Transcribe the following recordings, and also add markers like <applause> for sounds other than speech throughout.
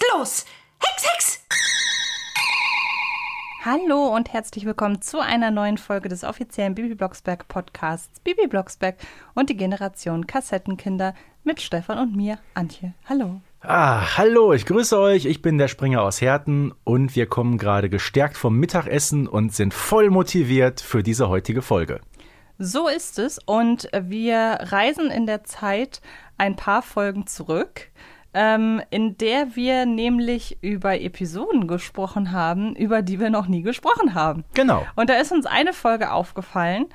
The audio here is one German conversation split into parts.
jetzt los. Hex, Hex! Hallo und herzlich willkommen zu einer neuen Folge des offiziellen Bibi Blocksberg Podcasts Bibi Blocksberg und die Generation Kassettenkinder mit Stefan und mir, Antje. Hallo. Ah, hallo, ich grüße euch. Ich bin der Springer aus Herten und wir kommen gerade gestärkt vom Mittagessen und sind voll motiviert für diese heutige Folge. So ist es und wir reisen in der Zeit ein paar Folgen zurück, ähm, in der wir nämlich über Episoden gesprochen haben, über die wir noch nie gesprochen haben. Genau. Und da ist uns eine Folge aufgefallen,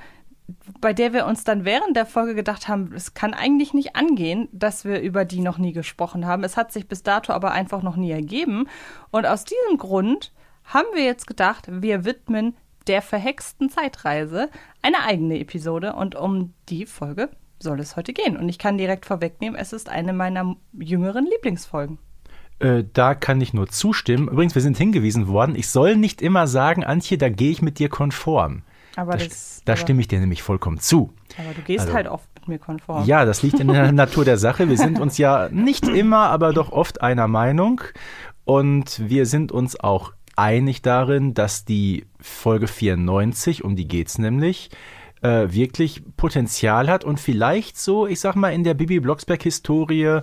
bei der wir uns dann während der Folge gedacht haben, es kann eigentlich nicht angehen, dass wir über die noch nie gesprochen haben. Es hat sich bis dato aber einfach noch nie ergeben. Und aus diesem Grund haben wir jetzt gedacht, wir widmen der verhexten Zeitreise eine eigene Episode und um die Folge soll es heute gehen. Und ich kann direkt vorwegnehmen, es ist eine meiner jüngeren Lieblingsfolgen. Äh, da kann ich nur zustimmen. Übrigens, wir sind hingewiesen worden, ich soll nicht immer sagen, Antje, da gehe ich mit dir konform. Aber da, das, da aber, stimme ich dir nämlich vollkommen zu. aber du gehst Also- halt oft mit mir konform. Ja, das liegt in der <laughs> Natur der Sache. Wir sind uns ja nicht immer, aber doch oft einer Meinung. Und wir sind uns auch einig darin, dass die Folge 94, um die geht's nämlich, äh, wirklich Potenzial hat und vielleicht so, ich sag mal, in der Bibi Blocksberg-Historie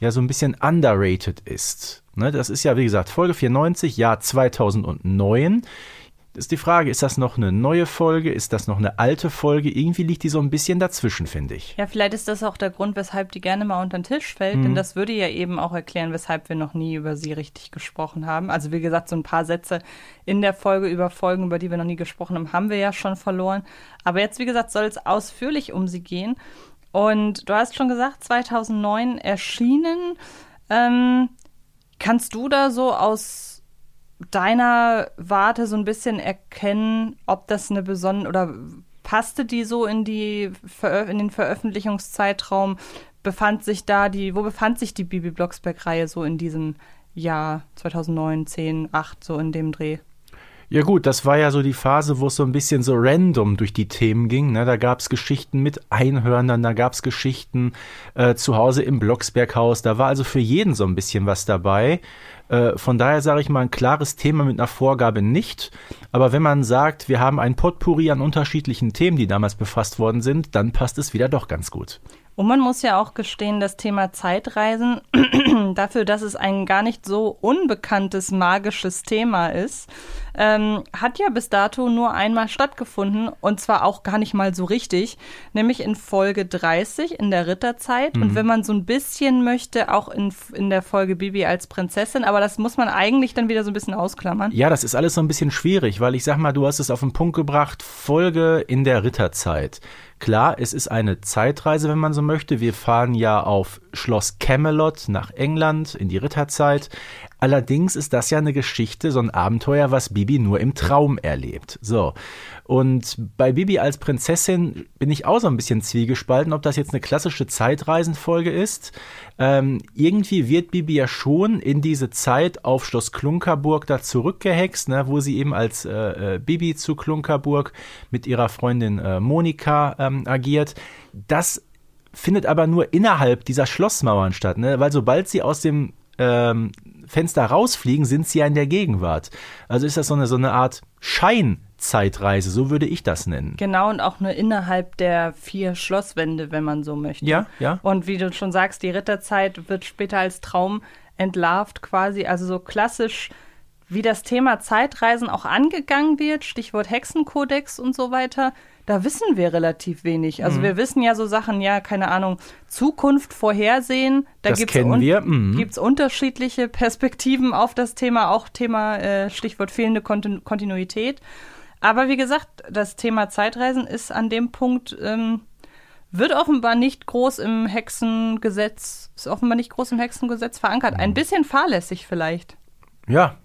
ja so ein bisschen underrated ist. Ne, das ist ja, wie gesagt, Folge 94, Jahr 2009. Ist die Frage, ist das noch eine neue Folge? Ist das noch eine alte Folge? Irgendwie liegt die so ein bisschen dazwischen, finde ich. Ja, vielleicht ist das auch der Grund, weshalb die gerne mal unter den Tisch fällt, Mhm. denn das würde ja eben auch erklären, weshalb wir noch nie über sie richtig gesprochen haben. Also wie gesagt, so ein paar Sätze in der Folge über Folgen, über die wir noch nie gesprochen haben, haben wir ja schon verloren. Aber jetzt, wie gesagt, soll es ausführlich um sie gehen. Und du hast schon gesagt, 2009 erschienen. Ähm, kannst du da so aus deiner Warte so ein bisschen erkennen, ob das eine besondere oder passte die so in die in den Veröffentlichungszeitraum? Befand sich da die, wo befand sich die Bibi Blocksberg-Reihe so in diesem Jahr 2009, 10, 8, so in dem Dreh? Ja gut, das war ja so die Phase, wo es so ein bisschen so random durch die Themen ging. Ne? Da gab es Geschichten mit Einhörnern, da gab es Geschichten äh, zu Hause im Blocksberghaus. Da war also für jeden so ein bisschen was dabei. Äh, von daher sage ich mal, ein klares Thema mit einer Vorgabe nicht. Aber wenn man sagt, wir haben ein Potpourri an unterschiedlichen Themen, die damals befasst worden sind, dann passt es wieder doch ganz gut. Und man muss ja auch gestehen, das Thema Zeitreisen, <clears throat> dafür, dass es ein gar nicht so unbekanntes magisches Thema ist, ähm, hat ja bis dato nur einmal stattgefunden und zwar auch gar nicht mal so richtig, nämlich in Folge 30 in der Ritterzeit und wenn man so ein bisschen möchte, auch in, in der Folge Bibi als Prinzessin, aber das muss man eigentlich dann wieder so ein bisschen ausklammern. Ja, das ist alles so ein bisschen schwierig, weil ich sag mal, du hast es auf den Punkt gebracht, Folge in der Ritterzeit. Klar, es ist eine Zeitreise, wenn man so möchte. Wir fahren ja auf Schloss Camelot nach England in die Ritterzeit. Allerdings ist das ja eine Geschichte, so ein Abenteuer, was Bibi nur im Traum erlebt. So. Und bei Bibi als Prinzessin bin ich auch so ein bisschen zwiegespalten, ob das jetzt eine klassische Zeitreisenfolge ist. Ähm, irgendwie wird Bibi ja schon in diese Zeit auf Schloss Klunkerburg da zurückgehext, ne, wo sie eben als äh, äh, Bibi zu Klunkerburg mit ihrer Freundin äh, Monika ähm, agiert. Das findet aber nur innerhalb dieser Schlossmauern statt, ne? weil sobald sie aus dem ähm, Fenster rausfliegen, sind sie ja in der Gegenwart. Also ist das so eine, so eine Art Scheinzeitreise, so würde ich das nennen. Genau, und auch nur innerhalb der vier Schlosswände, wenn man so möchte. Ja, ja. Und wie du schon sagst, die Ritterzeit wird später als Traum entlarvt quasi, also so klassisch, wie das Thema Zeitreisen auch angegangen wird, Stichwort Hexenkodex und so weiter, da wissen wir relativ wenig. Mhm. Also wir wissen ja so Sachen, ja, keine Ahnung, Zukunft vorhersehen, da Das gibt's kennen un- wir, mhm. gibt's unterschiedliche <laughs> Perspektiven auf das Thema, auch Thema äh, Stichwort fehlende Kontinu Kontinuität. Aber wie gesagt, das Thema Zeitreisen ist an dem Punkt, ähm, wird offenbar nicht groß im Hexengesetz, ist offenbar nicht groß im Hexengesetz verankert. Mhm. Ein bisschen fahrlässig vielleicht. Ja,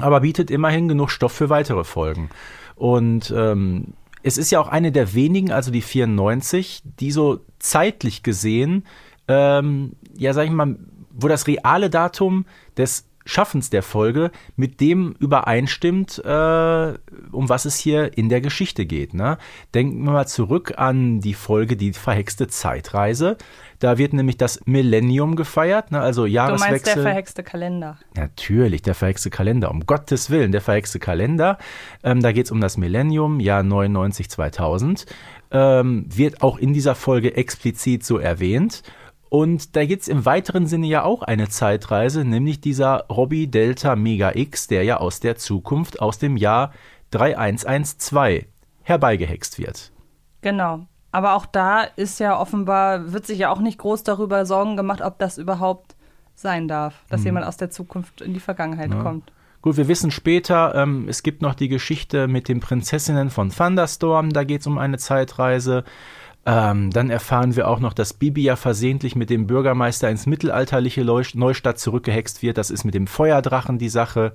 aber bietet immerhin genug Stoff für weitere Folgen. Und ähm, es ist ja auch eine der wenigen, also die 94, die so zeitlich gesehen, ähm, ja, sag ich mal, wo das reale Datum des Schaffens der Folge mit dem übereinstimmt, äh, um was es hier in der Geschichte geht. Ne? Denken wir mal zurück an die Folge Die verhexte Zeitreise. Da wird nämlich das Millennium gefeiert, ne? also Jahreswechsel. Du meinst der verhexte Kalender. Natürlich, der verhexte Kalender, um Gottes Willen, der verhexte Kalender. Ähm, da geht es um das Millennium, Jahr 99, 2000. Ähm, wird auch in dieser Folge explizit so erwähnt. Und da gibt es im weiteren Sinne ja auch eine Zeitreise, nämlich dieser Robbie Delta Mega X, der ja aus der Zukunft, aus dem Jahr 3112 herbeigehext wird. Genau. Aber auch da ist ja offenbar, wird sich ja auch nicht groß darüber Sorgen gemacht, ob das überhaupt sein darf, dass hm. jemand aus der Zukunft in die Vergangenheit ja. kommt. Gut, wir wissen später, ähm, es gibt noch die Geschichte mit den Prinzessinnen von Thunderstorm, da geht es um eine Zeitreise. Ähm, dann erfahren wir auch noch, dass Bibi ja versehentlich mit dem Bürgermeister ins mittelalterliche Neustadt zurückgehext wird. Das ist mit dem Feuerdrachen die Sache.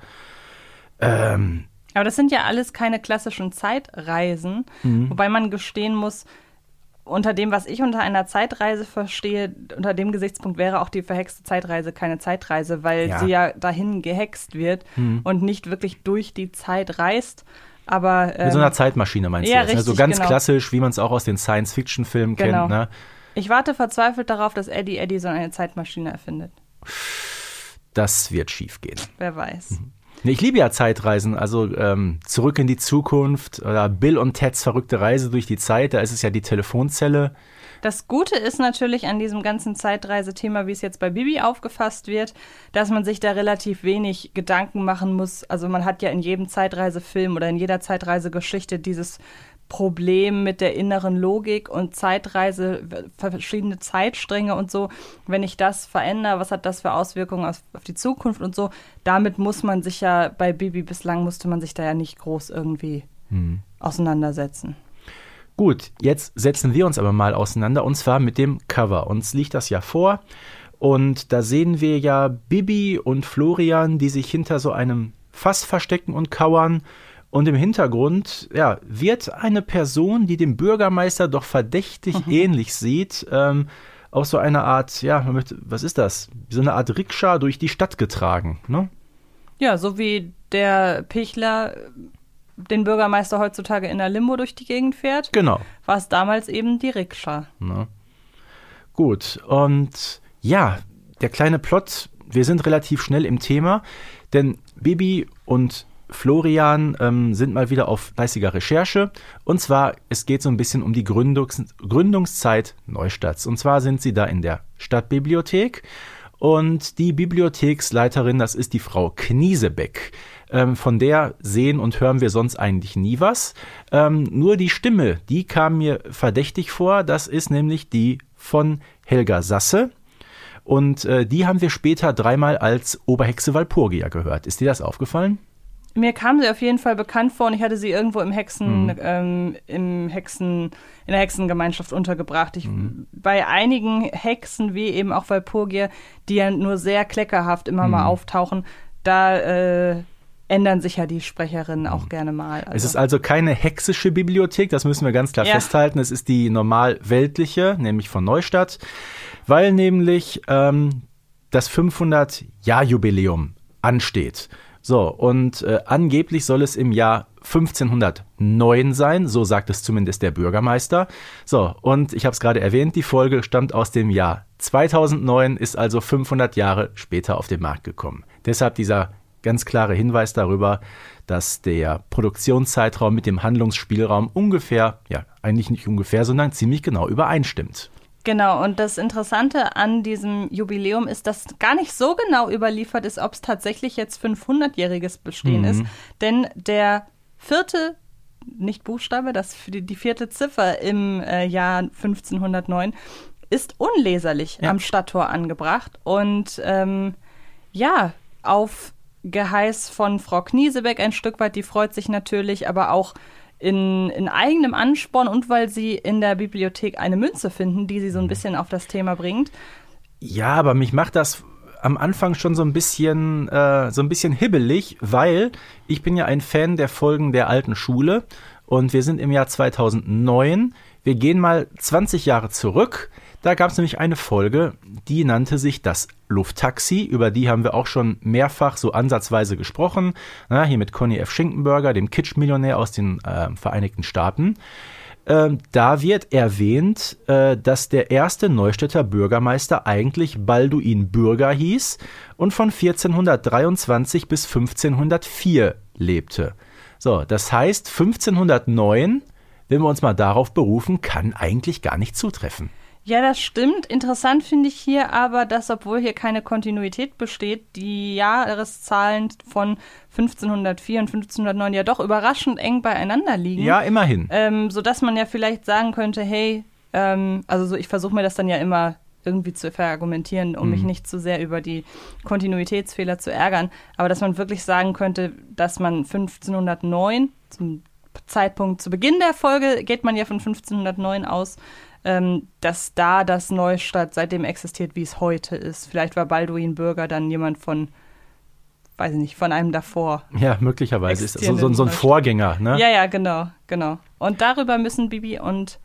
Ähm, Aber das sind ja alles keine klassischen Zeitreisen, mhm. wobei man gestehen muss, unter dem, was ich unter einer Zeitreise verstehe, unter dem Gesichtspunkt wäre auch die verhexte Zeitreise keine Zeitreise, weil ja. sie ja dahin gehext wird mhm. und nicht wirklich durch die Zeit reist, aber, ähm, Mit so einer ähm, Zeitmaschine meinst ja, du jetzt, ne? So ganz genau. klassisch, wie man es auch aus den Science-Fiction-Filmen genau. kennt. Ne? Ich warte verzweifelt darauf, dass Eddie Eddie so eine Zeitmaschine erfindet. Das wird schief gehen. Wer weiß. Mhm. Ich liebe ja Zeitreisen, also ähm, zurück in die Zukunft oder Bill und Teds verrückte Reise durch die Zeit, da ist es ja die Telefonzelle. Das Gute ist natürlich an diesem ganzen Zeitreisethema, wie es jetzt bei Bibi aufgefasst wird, dass man sich da relativ wenig Gedanken machen muss. Also man hat ja in jedem Zeitreisefilm oder in jeder Zeitreisegeschichte dieses Problem mit der inneren Logik und Zeitreise, verschiedene Zeitstränge und so. Wenn ich das verändere, was hat das für Auswirkungen auf, auf, die Zukunft und so? Damit muss man sich ja, bei Bibi bislang musste man sich da ja nicht groß irgendwie hm. auseinandersetzen. Gut, jetzt setzen wir uns aber mal auseinander und zwar mit dem Cover. Uns liegt das ja vor und da sehen wir ja Bibi und Florian, die sich hinter so einem Fass verstecken und kauern. Und im Hintergrund ja, wird eine Person, die dem Bürgermeister doch verdächtig mhm. ähnlich sieht, ähm, auf so eine Art, ja, was ist das? So eine Art Rikscha durch die Stadt getragen, ne? Ja, so wie der Pichler den Bürgermeister heutzutage in der Limo durch die Gegend fährt, genau. war es damals eben die Rikscha. Na. Gut, und ja, der kleine Plot, wir sind relativ schnell im Thema, denn Bibi und Florian ähm, sind mal wieder auf fleißiger Recherche. Und zwar, es geht so ein bisschen um die Gründungs Gründungszeit Neustadts. Und zwar sind sie da in der Stadtbibliothek. Und die Bibliotheksleiterin, das ist die Frau Kniesebeck. Ähm, von der sehen und hören wir sonst eigentlich nie was. Ähm, nur die Stimme, die kam mir verdächtig vor. Das ist nämlich die von Helga Sasse. Und äh, die haben wir später dreimal als Oberhexe Walpurgia gehört. Ist dir das aufgefallen? Mir kam sie auf jeden Fall bekannt vor und ich hatte sie irgendwo im Hexen, mhm. ähm, im Hexen, in der Hexengemeinschaft untergebracht. Ich, mhm. Bei einigen Hexen, wie eben auch Walpurgia, die ja nur sehr kleckerhaft immer mhm. mal auftauchen, da äh, ändern sich ja die Sprecherinnen auch mhm. gerne mal. Also. Es ist also keine hexische Bibliothek, das müssen wir ganz klar ja. festhalten. Es ist die normal weltliche, nämlich von Neustadt, weil nämlich ähm, das 500-Jahr-Jubiläum ansteht. So, und äh, angeblich soll es im Jahr 1509 sein, so sagt es zumindest der Bürgermeister. So, und ich habe es gerade erwähnt, die Folge stammt aus dem Jahr 2009, ist also 500 Jahre später auf den Markt gekommen. Deshalb dieser ganz klare Hinweis darüber, dass der Produktionszeitraum mit dem Handlungsspielraum ungefähr, ja, eigentlich nicht ungefähr, sondern ziemlich genau übereinstimmt. Genau, und das Interessante an diesem Jubiläum ist, dass gar nicht so genau überliefert ist, ob es tatsächlich jetzt 500-jähriges Bestehen mhm. ist. Denn der vierte, nicht Buchstabe, das die, die vierte Ziffer im äh, Jahr 1509 ist unleserlich ja. am Stadttor angebracht. Und ähm, ja, auf Geheiß von Frau Kniesebeck ein Stück weit, die freut sich natürlich, aber auch in, in eigenem Ansporn und weil sie in der Bibliothek eine Münze finden, die sie so ein mhm. bisschen auf das Thema bringt. Ja, aber mich macht das am Anfang schon so ein bisschen äh, so ein bisschen hibbelig, weil ich bin ja ein Fan der Folgen der alten Schule und wir sind im Jahr 2009. Wir gehen mal 20 Jahre zurück. Da gab es nämlich eine Folge, die nannte sich das Lufttaxi. Über die haben wir auch schon mehrfach so ansatzweise gesprochen. Na, hier mit Conny F. Schinkenberger, dem Kitsch-Millionär aus den äh, Vereinigten Staaten. Ähm, da wird erwähnt, äh, dass der erste Neustädter Bürgermeister eigentlich Balduin Bürger hieß und von 1423 bis 1504 lebte. So, das heißt 1509, wenn wir uns mal darauf berufen, kann eigentlich gar nicht zutreffen. Ja, das stimmt. Interessant finde ich hier aber, dass, obwohl hier keine Kontinuität besteht, die Jahreszahlen von 1504 und 1509 ja doch überraschend eng beieinander liegen. Ja, immerhin. Ähm, sodass man ja vielleicht sagen könnte, hey, ähm, also so, ich versuche mir das dann ja immer irgendwie zu verargumentieren, um mhm. mich nicht zu sehr über die Kontinuitätsfehler zu ärgern, aber dass man wirklich sagen könnte, dass man 1509 zum Zeitpunkt zu Beginn der Folge geht man ja von 1509 aus, ähm, dass da das Neustadt seitdem existiert, wie es heute ist. Vielleicht war Balduin Bürger dann jemand von, weiß ich nicht, von einem davor. Ja, möglicherweise ist so, so, so ein Vorgänger, ne? Ja, ja, genau, genau. Und darüber müssen Bibi und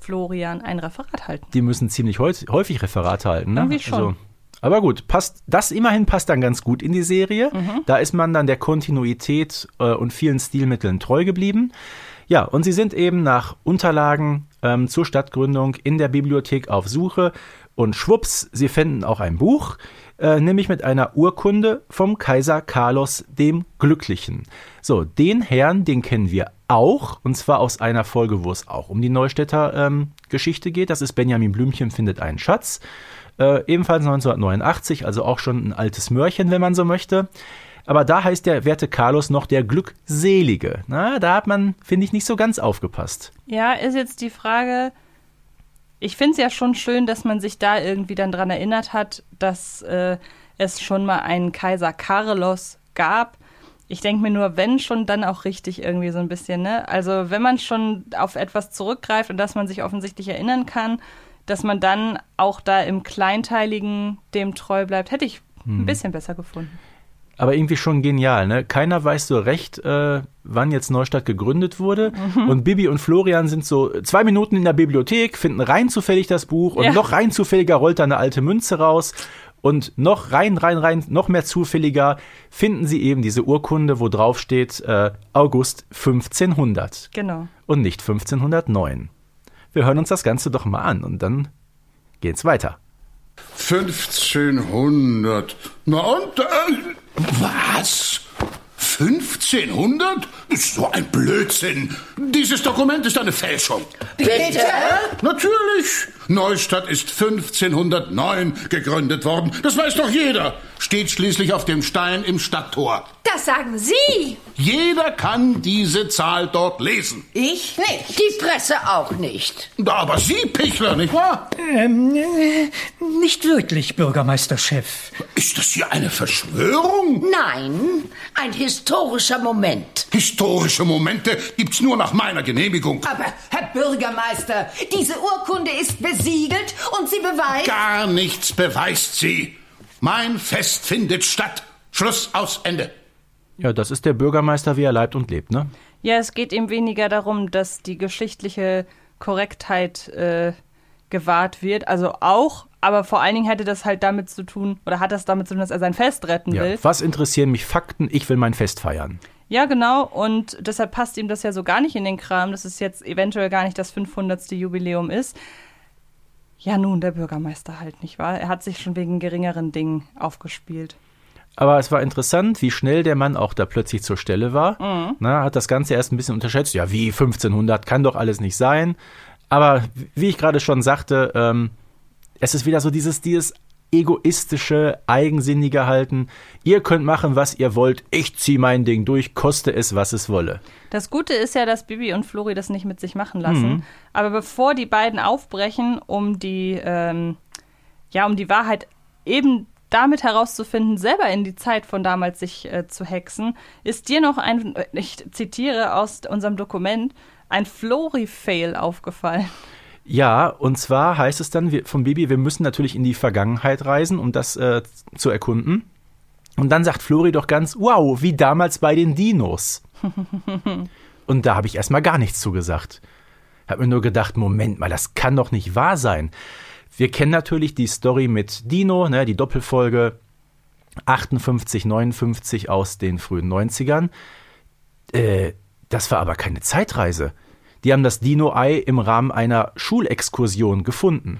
Florian ein Referat halten. Die müssen ziemlich häufig Referat halten, ne? Irgendwie schon. Also, aber gut, passt, das immerhin passt dann ganz gut in die Serie. Mhm. Da ist man dann der Kontinuität äh, und vielen Stilmitteln treu geblieben. Ja, und sie sind eben nach Unterlagen ähm, zur Stadtgründung in der Bibliothek auf Suche und schwupps, sie finden auch ein Buch, äh, nämlich mit einer Urkunde vom Kaiser Carlos dem Glücklichen. So, den Herrn, den kennen wir auch, und zwar aus einer Folge, wo es auch um die Neustädter ähm, Geschichte geht. Das ist Benjamin Blümchen findet einen Schatz. Äh, ebenfalls 1989, also auch schon ein altes Mörchen, wenn man so möchte. Aber da heißt der werte Carlos noch der Glückselige. Na, da hat man, finde ich, nicht so ganz aufgepasst. Ja, ist jetzt die Frage. Ich finde es ja schon schön, dass man sich da irgendwie dann dran erinnert hat, dass äh, es schon mal einen Kaiser Carlos gab. Ich denke mir nur, wenn schon, dann auch richtig irgendwie so ein bisschen, ne? Also wenn man schon auf etwas zurückgreift und dass man sich offensichtlich erinnern kann, dass man dann auch da im Kleinteiligen dem treu bleibt, hätte ich hm. ein bisschen besser gefunden aber irgendwie schon genial. Ne? Keiner weiß so recht, äh, wann jetzt Neustadt gegründet wurde. Mhm. Und Bibi und Florian sind so zwei Minuten in der Bibliothek, finden rein zufällig das Buch und ja. noch rein zufälliger rollt da eine alte Münze raus. Und noch rein, rein, rein, noch mehr zufälliger finden sie eben diese Urkunde, wo drauf steht äh, August 1500. Genau. Und nicht 1509. Wir hören uns das Ganze doch mal an und dann geht's weiter. 1500. Na und? Äh, was? 1500? Das ist so ein Blödsinn. Dieses Dokument ist eine Fälschung. Bitte? Natürlich. Neustadt ist 1509 gegründet worden. Das weiß doch jeder. Steht schließlich auf dem Stein im Stadttor. Das sagen Sie. Jeder kann diese Zahl dort lesen. Ich nicht. Die Presse auch nicht. Aber Sie, Pichler, nicht wahr? Ähm, äh, nicht wirklich, Bürgermeisterchef. Ist das hier eine Verschwörung? Nein, ein historischer Moment. Historische Momente gibt's nur nach meiner Genehmigung. Aber, Herr Bürgermeister, diese Urkunde ist besiegelt und sie beweist... Gar nichts beweist sie. Mein Fest findet statt. Schluss aus Ende. Ja, das ist der Bürgermeister, wie er leibt und lebt, ne? Ja, es geht ihm weniger darum, dass die geschichtliche Korrektheit äh, gewahrt wird. Also auch, aber vor allen Dingen hätte das halt damit zu tun, oder hat das damit zu tun, dass er sein Fest retten ja. will. Was interessieren mich Fakten? Ich will mein Fest feiern. Ja, genau. Und deshalb passt ihm das ja so gar nicht in den Kram, dass es jetzt eventuell gar nicht das 500. Jubiläum ist. Ja, nun, der Bürgermeister halt nicht wahr? Er hat sich schon wegen geringeren Dingen aufgespielt. Aber es war interessant, wie schnell der Mann auch da plötzlich zur Stelle war. Mhm. Na, hat das Ganze erst ein bisschen unterschätzt. Ja, wie 1500 kann doch alles nicht sein. Aber wie ich gerade schon sagte, ähm, es ist wieder so dieses, dieses egoistische, eigensinnige Halten. Ihr könnt machen, was ihr wollt. Ich ziehe mein Ding durch, koste es, was es wolle. Das Gute ist ja, dass Bibi und Flori das nicht mit sich machen lassen. Mhm. Aber bevor die beiden aufbrechen, um die, ähm, ja, um die Wahrheit eben damit herauszufinden, selber in die Zeit von damals sich äh, zu hexen, ist dir noch ein, ich zitiere aus unserem Dokument, ein Flori-Fail aufgefallen. Ja, und zwar heißt es dann vom Baby, wir müssen natürlich in die Vergangenheit reisen, um das äh, zu erkunden. Und dann sagt Flori doch ganz, wow, wie damals bei den Dinos. <laughs> und da habe ich erstmal gar nichts zugesagt. Hab mir nur gedacht, Moment mal, das kann doch nicht wahr sein Wir kennen natürlich die Story mit Dino, ne, die Doppelfolge 58, 59 aus den frühen 90ern. Äh, das war aber keine Zeitreise. Die haben das Dino-Ei im Rahmen einer Schulexkursion gefunden.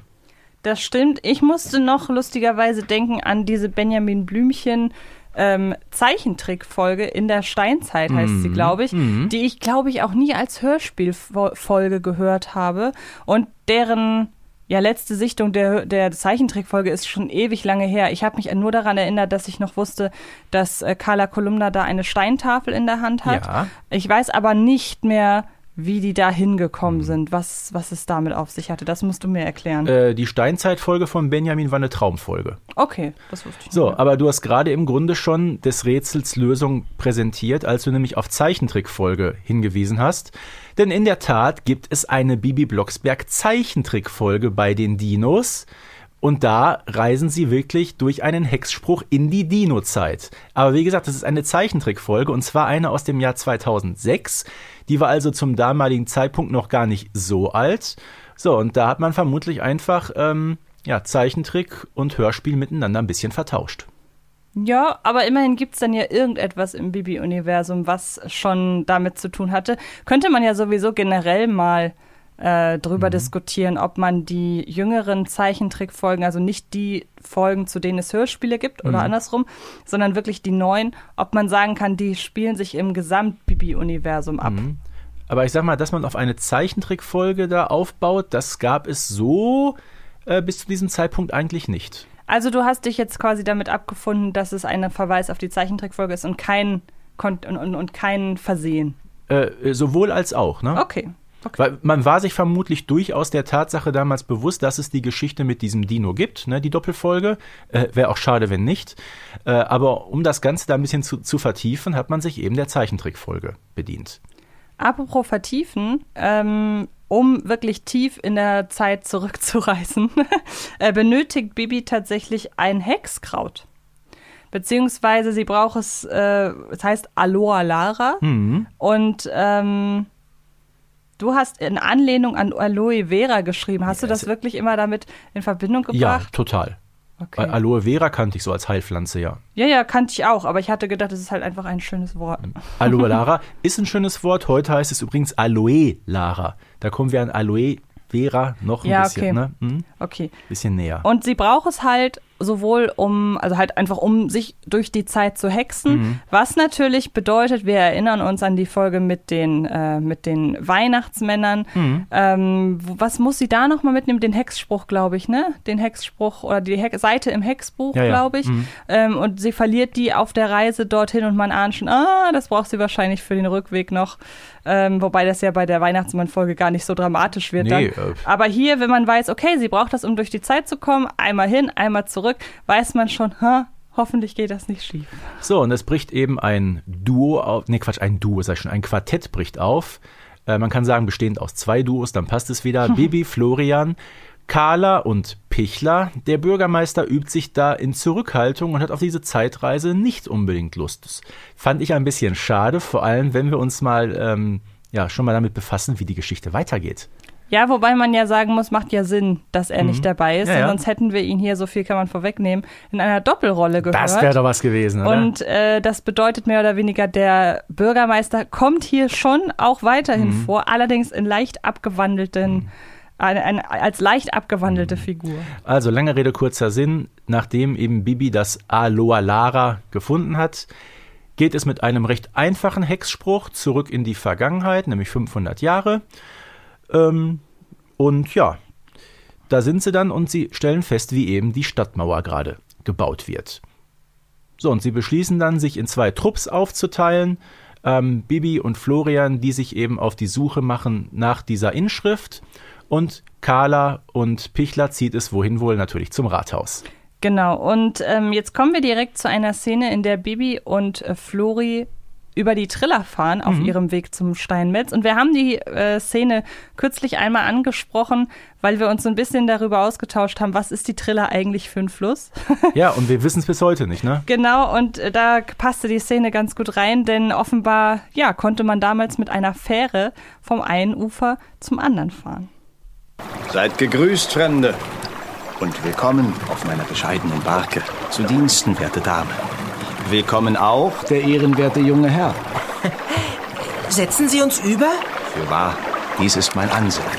Das stimmt. Ich musste noch lustigerweise denken an diese Benjamin Blümchen ähm, Zeichentrickfolge in der Steinzeit heißt Mhm. sie, glaube ich, die ich glaube ich auch nie als Hörspielfolge gehört habe und deren ja letzte Sichtung der der Zeichentrickfolge ist schon ewig lange her. Ich habe mich nur daran erinnert, dass ich noch wusste, dass äh, Carla Kolumna da eine Steintafel in der Hand hat. Ja. Ich weiß aber nicht mehr, wie die da Mhm. hingekommen sind, was was es damit auf sich hatte. Das musst du mir erklären. Äh, die Steinzeitfolge von Benjamin war eine Traumfolge. Okay, das wusste ich So, nicht. aber du hast gerade im Grunde schon des Rätsels Lösung präsentiert, als du nämlich auf Zeichentrickfolge hingewiesen hast. Denn in der Tat gibt es eine Bibi Blocksberg Zeichentrickfolge bei den Dinos. Und da reisen sie wirklich durch einen Hexspruch in die Dino-Zeit. Aber wie gesagt, das ist eine Zeichentrickfolge und zwar eine aus dem Jahr 2006. Die war also zum damaligen Zeitpunkt noch gar nicht so alt. So, und da hat man vermutlich einfach ähm, ja, Zeichentrick und Hörspiel miteinander ein bisschen vertauscht. Ja, aber immerhin gibt's dann ja irgendetwas im Bibi-Universum, was schon damit zu tun hatte. Könnte man ja sowieso generell mal äh, drüber diskutieren, ob man die jüngeren Zeichentrickfolgen, also nicht die Folgen, zu denen es Hörspiele gibt oder andersrum, sondern wirklich die neuen, ob man sagen kann, die spielen sich im Gesamt-Bibi-Universum ab. Aber ich sag mal, dass man auf eine Zeichentrickfolge da aufbaut, das gab es so äh, bis zu diesem Zeitpunkt eigentlich nicht. Also du hast dich jetzt quasi damit abgefunden, dass es ein Verweis auf die Zeichentrickfolge ist und kein, Kon und, und, und kein Versehen. Äh, sowohl als auch, ne? Okay. Okay. Weil man war sich vermutlich durchaus der Tatsache damals bewusst, dass es die Geschichte mit diesem Dino gibt, ne, die Doppelfolge. Äh, Wäre auch schade, wenn nicht. Äh, aber um das Ganze da ein bisschen zu, zu vertiefen, hat man sich eben der Zeichentrickfolge bedient. Apropos vertiefen, ähm, um wirklich tief in der Zeit zurückzureisen, <laughs> äh, benötigt Bibi tatsächlich ein Hexkraut. Beziehungsweise sie braucht es, äh, es heißt Aloe Lara. Und ähm, du hast in Anlehnung an Aloe Vera geschrieben. Hast du das es- wirklich immer damit in Verbindung Ja, gebracht? total. Okay. Aloe Vera kannte ich so als Heilpflanze, ja. Ja, ja, kannte ich auch, aber ich hatte gedacht, es ist halt einfach ein schönes Wort. <laughs> Aloe Lara ist ein schönes Wort. Heute heißt es übrigens Aloe Lara. Da kommen wir an Aloe Vera noch ein Ja, bisschen, okay. ne? Hm? Okay. bisschen näher. Und sie braucht es halt sowohl um, also halt einfach um sich durch die Zeit zu hexen, was natürlich bedeutet, wir erinnern uns an die Folge mit den, äh, mit den Weihnachtsmännern. Ähm, wo- was muss sie da nochmal mitnehmen? Den Hexspruch, glaube ich, ne? Den Hexspruch oder die Hex Seite im Hexbuch, Ja, glaube ich. Ähm, und sie verliert die auf der Reise dorthin und man ahnt schon, ah, das braucht sie wahrscheinlich für den Rückweg noch. Ähm, wobei das ja bei der Weihnachtsmann-Folge gar nicht so dramatisch wird. Nee, dann. äh, Aber hier, wenn man weiß, okay, sie braucht das, um durch die Zeit zu kommen, einmal hin, einmal zurück, weiß man schon, ha, hoffentlich geht das nicht schief. So, und es bricht eben ein Duo auf, nee, Quatsch, ein Duo, sag ich schon, ein Quartett bricht auf. Äh, man kann sagen, bestehend aus zwei Duos, dann passt es wieder. <laughs> Bibi, Florian, Carla und Pichler. Der Bürgermeister übt sich da in Zurückhaltung und hat auf diese Zeitreise nicht unbedingt Lust. Das fand ich ein bisschen schade, vor allem wenn wir uns mal, ähm, ja, schon mal damit befassen, wie die Geschichte weitergeht. Ja, wobei man ja sagen muss, macht ja Sinn, dass er nicht dabei ist, Mhm. Ja, ja. sonst hätten wir ihn hier, so viel kann man vorwegnehmen, in einer Doppelrolle gehört. Das wäre doch was gewesen, oder? Und äh, das bedeutet mehr oder weniger, der Bürgermeister kommt hier schon auch weiterhin Mhm. vor, allerdings in leicht abgewandelten, eine, eine, als leicht Mhm. abgewandelte Figur. Also lange Rede, kurzer Sinn. Nachdem eben Bibi das Aloha Lara gefunden hat, geht es mit einem recht einfachen Hexspruch zurück in die Vergangenheit, nämlich 500 Jahre. Ähm, und ja, da sind sie dann und sie stellen fest, wie eben die Stadtmauer gerade gebaut wird. So, und sie beschließen dann, sich in zwei Trupps aufzuteilen. Ähm, Bibi und Florian, die sich eben auf die Suche machen nach dieser Inschrift. Und Carla und Pichler zieht es wohin wohl natürlich zum Rathaus. Genau, und ähm, jetzt kommen wir direkt zu einer Szene, in der Bibi und äh, Flori über die Triller fahren auf ihrem Weg zum Steinmetz. Und wir haben die äh, Szene kürzlich einmal angesprochen, weil wir uns so ein bisschen darüber ausgetauscht haben, was ist die Triller eigentlich für ein Fluss? <laughs> Ja, und wir wissen es bis heute nicht, ne? genau, und äh, da passte die Szene ganz gut rein, denn offenbar, ja, konnte man damals mit einer Fähre vom einen Ufer zum anderen fahren. Seid gegrüßt, Fremde. Und willkommen auf meiner bescheidenen Barke. Zu Diensten, werte Dame. Willkommen auch, der ehrenwerte junge Herr. <laughs> Setzen Sie uns über? Für wahr, dies ist mein Ansinnen.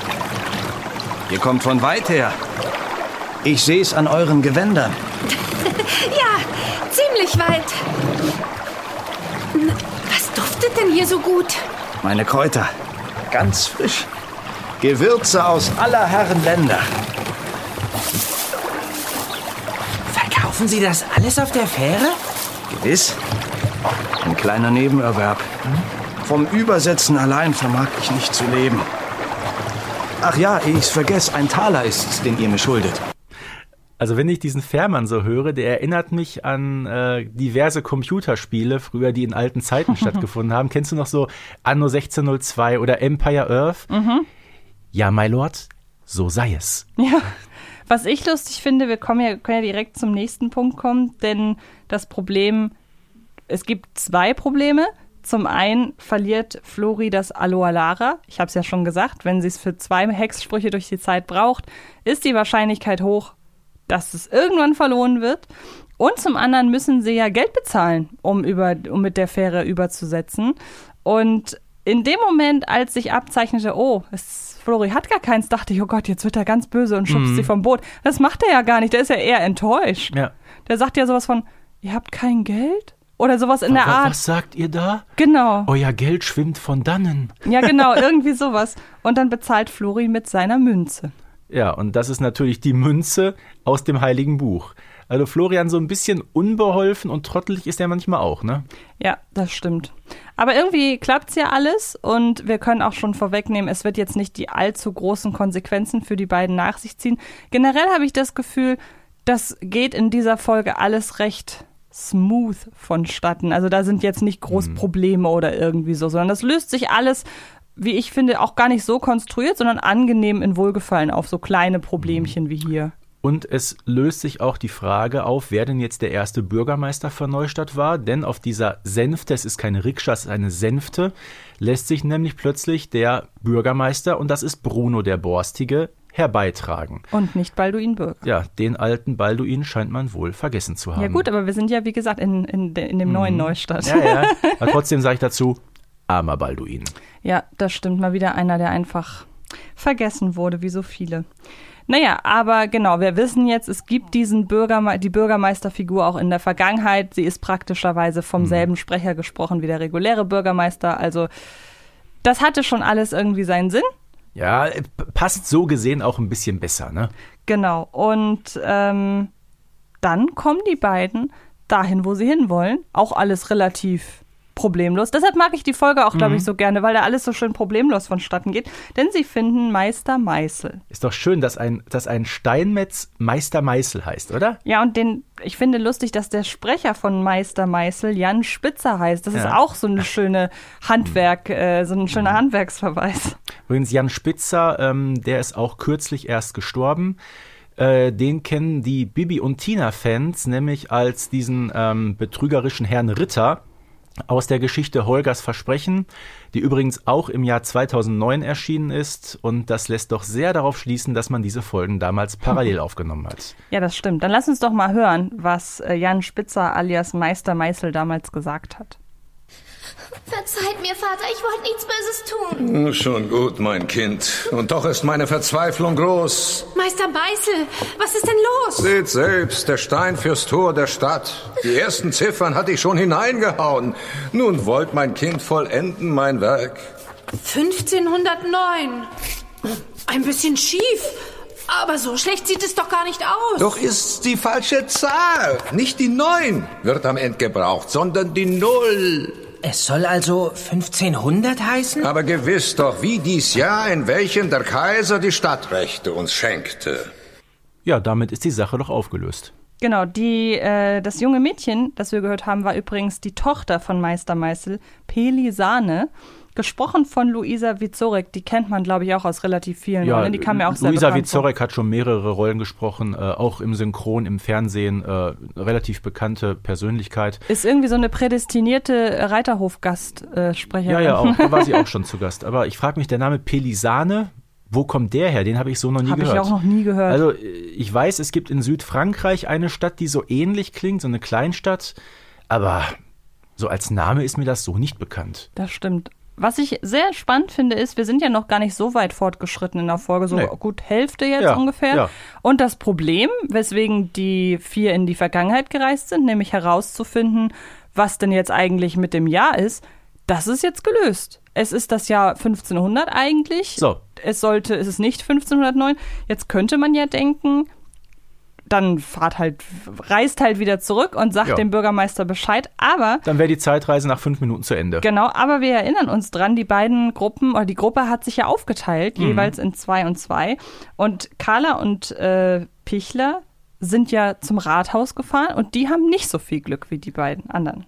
Ihr kommt von weit her. Ich sehe es an euren Gewändern. <laughs> Ja, ziemlich weit. Was duftet denn hier so gut? Meine Kräuter. Ganz frisch. Gewürze aus aller Herren Länder. Verkaufen Sie das alles auf der Fähre? Gewiss. Ein kleiner Nebenerwerb. Vom Übersetzen allein vermag ich nicht zu leben. Ach ja, ich's vergess, ein Taler ist's, den ihr mir schuldet. Also wenn ich diesen Fährmann so höre, der erinnert mich an äh, diverse Computerspiele, früher die in alten Zeiten <laughs> stattgefunden haben. Kennst du noch so Anno 1602 oder Empire Earth? Ja, my Lord, so sei es. Ja. Was ich lustig finde, wir kommen ja, können ja direkt zum nächsten Punkt kommen, denn das Problem, es gibt zwei Probleme. Zum einen verliert Flori das Aloha Lara. Ich habe es ja schon gesagt, wenn sie es für zwei Hexsprüche durch die Zeit braucht, ist die Wahrscheinlichkeit hoch, dass es irgendwann verloren wird. Und zum anderen müssen sie ja Geld bezahlen, um, über, um mit der Fähre überzusetzen. Und in dem Moment, als sich abzeichnete, oh, es, Flori hat gar keins, dachte ich, oh Gott, jetzt wird er ganz böse und schubst sie vom Boot. Das macht er ja gar nicht, der ist ja eher enttäuscht. Ja. Der sagt ja sowas von, ihr habt kein Geld? Oder sowas in der Wa- Art. Was sagt ihr da? Genau. Euer Geld schwimmt von dannen. Ja, genau, <laughs> irgendwie sowas. Und dann bezahlt Flori mit seiner Münze. Ja, und das ist natürlich die Münze aus dem Heiligen Buch. Also Florian so ein bisschen unbeholfen und trottelig ist er manchmal auch, ne? Ja, das stimmt. Aber irgendwie klappt's ja alles und wir können auch schon vorwegnehmen, es wird jetzt nicht die allzu großen Konsequenzen für die beiden nach sich ziehen. Generell habe ich das Gefühl, das geht in dieser Folge alles recht smooth vonstatten. Also da sind jetzt nicht groß Probleme oder irgendwie so, sondern das löst sich alles, wie ich finde, auch gar nicht so konstruiert, sondern angenehm in Wohlgefallen auf so kleine Problemchen wie hier. Und es löst sich auch die Frage auf, wer denn jetzt der erste Bürgermeister von Neustadt war. Denn auf dieser Sänfte, es ist keine Rikscha, es ist eine Sänfte, lässt sich nämlich plötzlich der Bürgermeister, und das ist Bruno der Borstige, herbeitragen. Und nicht Balduin Bürger. Ja, den alten Balduin scheint man wohl vergessen zu haben. Ja gut, aber wir sind ja, wie gesagt, in, in, in dem neuen Neustadt. Ja, ja. <laughs> Aber trotzdem sage ich dazu, armer Balduin. Ja, das stimmt. Mal wieder einer, der einfach vergessen wurde, wie so viele. Naja, aber genau, wir wissen jetzt, es gibt diesen Bürgerme die Bürgermeisterfigur auch in der Vergangenheit. Sie ist praktischerweise vom selben Sprecher gesprochen wie der reguläre Bürgermeister. Also das hatte schon alles irgendwie seinen Sinn. Ja, äh, passt so gesehen auch ein bisschen besser, ne? Genau. Und ähm, dann kommen die beiden dahin, wo sie hinwollen. Auch alles relativ problemlos. Deshalb mag ich die Folge auch, glaube ich, so gerne, weil da alles so schön problemlos vonstatten geht. Denn sie finden Meister Meißel. Ist doch schön, dass ein, dass ein Steinmetz Meister Meißel heißt, oder? Ja, und den, ich finde lustig, dass der Sprecher von Meister Meißel Jan Spitzer heißt. Das ist Ja. auch so eine schöne Handwerk, äh, so ein schöner Handwerksverweis. Übrigens, Jan Spitzer, ähm, der ist auch kürzlich erst gestorben. Äh, den kennen die Bibi und Tina-Fans nämlich als diesen ähm, betrügerischen Herrn Ritter aus der Geschichte Holgers Versprechen, die übrigens auch im Jahr 2009 erschienen ist. Und das lässt doch sehr darauf schließen, dass man diese Folgen damals <laughs> parallel aufgenommen hat. Ja, das stimmt. Dann lass uns doch mal hören, was äh, Jan Spitzer alias Meister Meißel damals gesagt hat. Verzeiht mir, Vater, ich wollte nichts Böses tun. Schon gut, mein Kind. Und doch ist meine Verzweiflung groß. Meister Beißel, was ist denn los? Seht selbst, der Stein fürs Tor der Stadt. Die ersten Ziffern hatte ich schon hineingehauen. Nun wollt mein Kind vollenden mein Werk. 1509. Ein bisschen schief. Aber so schlecht sieht es doch gar nicht aus. Doch ist die falsche Zahl. Nicht die Neun wird am Ende gebraucht, sondern die Null. Es soll also 1500 heißen? Aber gewiss doch, wie dies Jahr, in welchem der Kaiser die Stadtrechte uns schenkte. Ja, damit ist die Sache doch aufgelöst. Genau, die, äh, das junge Mädchen, das wir gehört haben, war übrigens die Tochter von Meister Meißel, Pelisane, gesprochen von Luisa Vizorek. Die kennt man, glaube ich, auch aus relativ vielen Rollen. Die kam mir auch sehr Luisa bekannt vor. Vizorek hat schon mehrere Rollen gesprochen, äh, auch im Synchron, im Fernsehen, äh, relativ bekannte Persönlichkeit. Ist irgendwie so eine prädestinierte Reiterhofgastsprecherin. Ja, ja, auch, da <laughs> war sie auch schon zu Gast. Aber ich frage mich, der Name Pelisane, wo kommt der her? Den habe ich so noch nie Habe ich gehört. auch noch nie gehört. Also äh, ich weiß, es gibt in Südfrankreich eine Stadt, die so ähnlich klingt, so eine Kleinstadt, aber so als Name ist mir das so nicht bekannt. Das stimmt. Was ich sehr spannend finde, ist, wir sind ja noch gar nicht so weit fortgeschritten in der Folge, so Nee. gut Hälfte jetzt Ja, ungefähr. ja. Und das Problem, weswegen die vier in die Vergangenheit gereist sind, nämlich herauszufinden, was denn jetzt eigentlich mit dem Jahr ist, das ist jetzt gelöst. Es ist das Jahr 1500 eigentlich. So. Es sollte, es ist nicht 1509. Jetzt könnte man ja denken, dann fahrt halt, reist halt wieder zurück und sagt Ja. dem Bürgermeister Bescheid. Aber Dann wäre die Zeitreise nach fünf Minuten zu Ende. Genau, aber wir erinnern uns dran, die beiden Gruppen, oder die Gruppe hat sich ja aufgeteilt, jeweils in zwei und zwei. Und Carla und äh, Pichler sind ja zum Rathaus gefahren und die haben nicht so viel Glück wie die beiden anderen.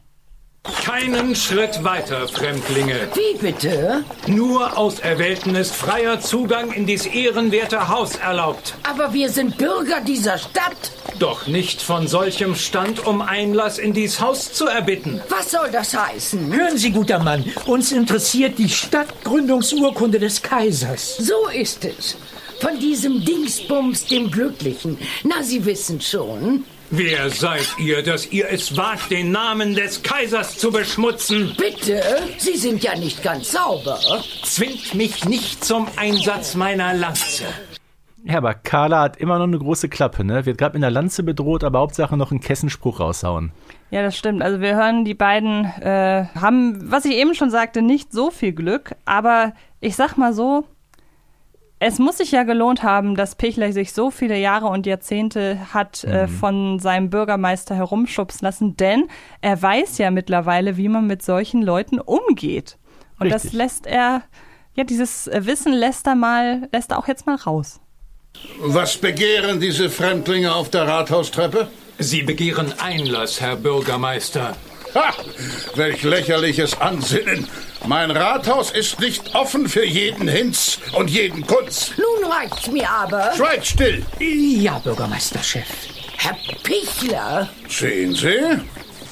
Keinen Schritt weiter, Fremdlinge. Wie bitte? Nur Auserwählten ist freier Zugang in dies ehrenwerte Haus erlaubt. Aber wir sind Bürger dieser Stadt. Doch nicht von solchem Stand, um Einlass in dies Haus zu erbitten. Was soll das heißen? Hören Sie, guter Mann, uns interessiert die Stadtgründungsurkunde des Kaisers. So ist es. Von diesem Dingsbums, dem Glücklichen. Na, Sie wissen schon. Wer seid ihr, dass ihr es wagt, den Namen des Kaisers zu beschmutzen? Bitte? Sie sind ja nicht ganz sauber. Zwingt mich nicht zum Einsatz meiner Lanze. Ja, aber Carla hat immer noch eine große Klappe, ne? Wird gerade mit einer Lanze bedroht, aber Hauptsache noch einen Kessenspruch raushauen. Ja, das stimmt. Also wir hören, die beiden äh, haben, was ich eben schon sagte, nicht so viel Glück. Aber ich sag mal so, es muss sich ja gelohnt haben, dass Pichler sich so viele Jahre und Jahrzehnte hat äh, von seinem Bürgermeister herumschubsen lassen, denn er weiß ja mittlerweile, wie man mit solchen Leuten umgeht. Und das Richtig. lässt er, ja, dieses äh, Wissen lässt er mal, lässt er auch jetzt mal raus. Was begehren diese Fremdlinge auf der Rathaustreppe? Sie begehren Einlass, Herr Bürgermeister. Ha! Welch lächerliches Ansinnen! Mein Rathaus ist nicht offen für jeden Hinz und jeden Kunz. Nun reicht's mir aber. Schweigt still! Ja, Bürgermeisterchef. Herr Pichler. Sehen Sie?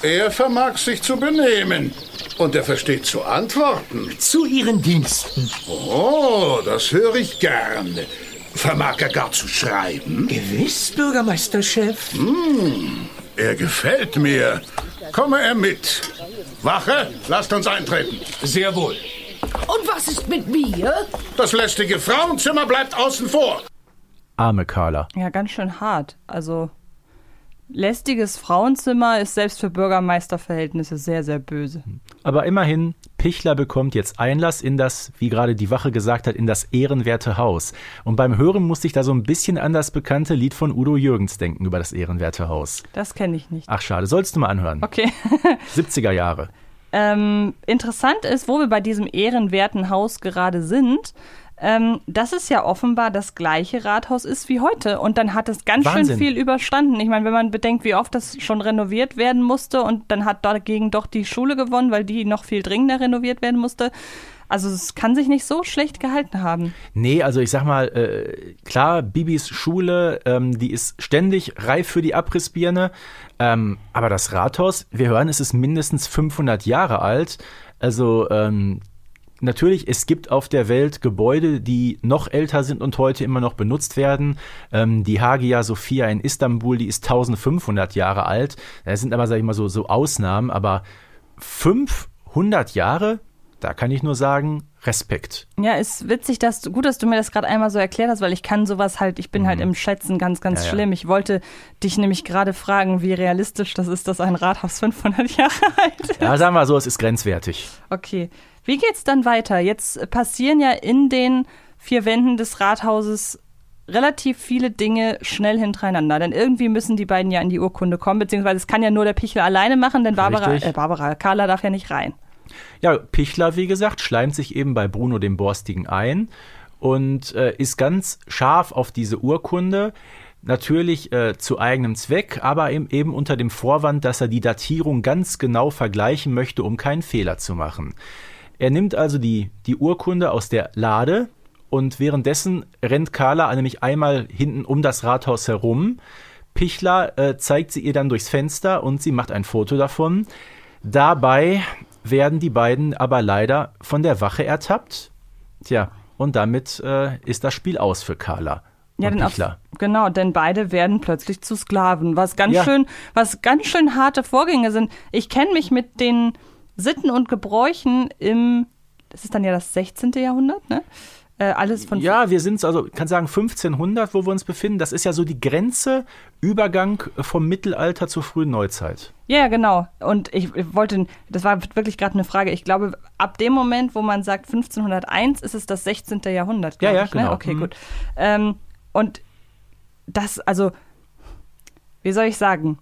Er vermag sich zu benehmen. Und er versteht zu antworten. Zu Ihren Diensten. Oh, das höre ich gern. Vermag er gar zu schreiben? Gewiss, Bürgermeisterchef. Er gefällt mir. Komme er mit. Wache, lasst uns eintreten. Sehr wohl. Und was ist mit mir? Das lästige Frauenzimmer bleibt außen vor. Arme Carla. Ja, ganz schön hart. Also lästiges Frauenzimmer ist selbst für Bürgermeisterverhältnisse sehr, sehr böse. Aber immerhin, Pichler bekommt jetzt Einlass in das, wie gerade die Wache gesagt hat, in das ehrenwerte Haus. Und beim Hören musste ich da so ein bisschen an das bekannte Lied von Udo Jürgens denken über das ehrenwerte Haus. Das kenne ich nicht. Ach schade, sollst du mal anhören. Okay. <laughs> 70er Jahre. ähm, interessant ist, wo wir bei diesem ehrenwerten Haus gerade sind, ähm, dass es ja offenbar das gleiche Rathaus ist wie heute. Und dann hat es ganz schön Wahnsinn. viel überstanden. Ich meine, wenn man bedenkt, wie oft das schon renoviert werden musste und dann hat dagegen doch die Schule gewonnen, weil die noch viel dringender renoviert werden musste. Also es kann sich nicht so schlecht gehalten haben. Nee, also ich sag mal, äh, klar, Bibis Schule, ähm, die ist ständig reif für die Abrissbirne. Ähm, aber das Rathaus, wir hören, es ist mindestens 500 Jahre alt. Also ähm, natürlich, es gibt auf der Welt Gebäude, die noch älter sind und heute immer noch benutzt werden. Ähm, die Hagia Sophia in Istanbul, die ist 1500 Jahre alt. Das sind aber, sag ich mal, so, so Ausnahmen. Aber 500 Jahre, da kann ich nur sagen, Respekt. Ja, ist witzig, dass du, gut, dass du mir das gerade einmal so erklärt hast, weil ich kann sowas halt, ich bin halt im Schätzen ganz, ganz Mhm. Ja, ja. schlimm. Ich wollte dich nämlich gerade fragen, wie realistisch das ist, dass ein Rathaus 500 <laughs> Jahre alt ist. Ja, sagen wir so, es ist grenzwertig. Okay. Wie geht's dann weiter? Jetzt passieren ja in den vier Wänden des Rathauses relativ viele Dinge schnell hintereinander. Denn irgendwie müssen die beiden ja in die Urkunde kommen, beziehungsweise es kann ja nur der Pichel alleine machen, denn Barbara, äh, Barbara, Carla darf ja nicht rein. Ja, Pichler, wie gesagt, schleimt sich eben bei Bruno dem Borstigen ein und äh, ist ganz scharf auf diese Urkunde. Natürlich äh, zu eigenem Zweck, aber eben, eben unter dem Vorwand, dass er die Datierung ganz genau vergleichen möchte, um keinen Fehler zu machen. Er nimmt also die, die Urkunde aus der Lade und währenddessen rennt Carla nämlich einmal hinten um das Rathaus herum. Pichler äh, zeigt sie ihr dann durchs Fenster und sie macht ein Foto davon. Dabei werden die beiden aber leider von der Wache ertappt. Tja, Und damit äh, ist das Spiel aus für Carla. Ja, denn. Auf, genau, denn beide werden plötzlich zu Sklaven, was ganz Ja. schön, was ganz schön harte Vorgänge sind. Ich kenne mich mit den Sitten und Gebräuchen im, das ist dann ja das 16. Jahrhundert, ne? Äh, alles von Ja, wir sind also, kann sagen 1500, wo wir uns befinden. Das ist ja so die Grenze, Übergang vom Mittelalter zur frühen Neuzeit. Ja, ja, genau. Und ich, ich wollte, das war wirklich gerade eine Frage. Ich glaube, ab dem Moment, wo man sagt 1501, ist es das 16. Jahrhundert. Ja, ja, ich, ne? genau. Okay, Mhm. gut. Ähm, und das, also, wie soll ich sagen?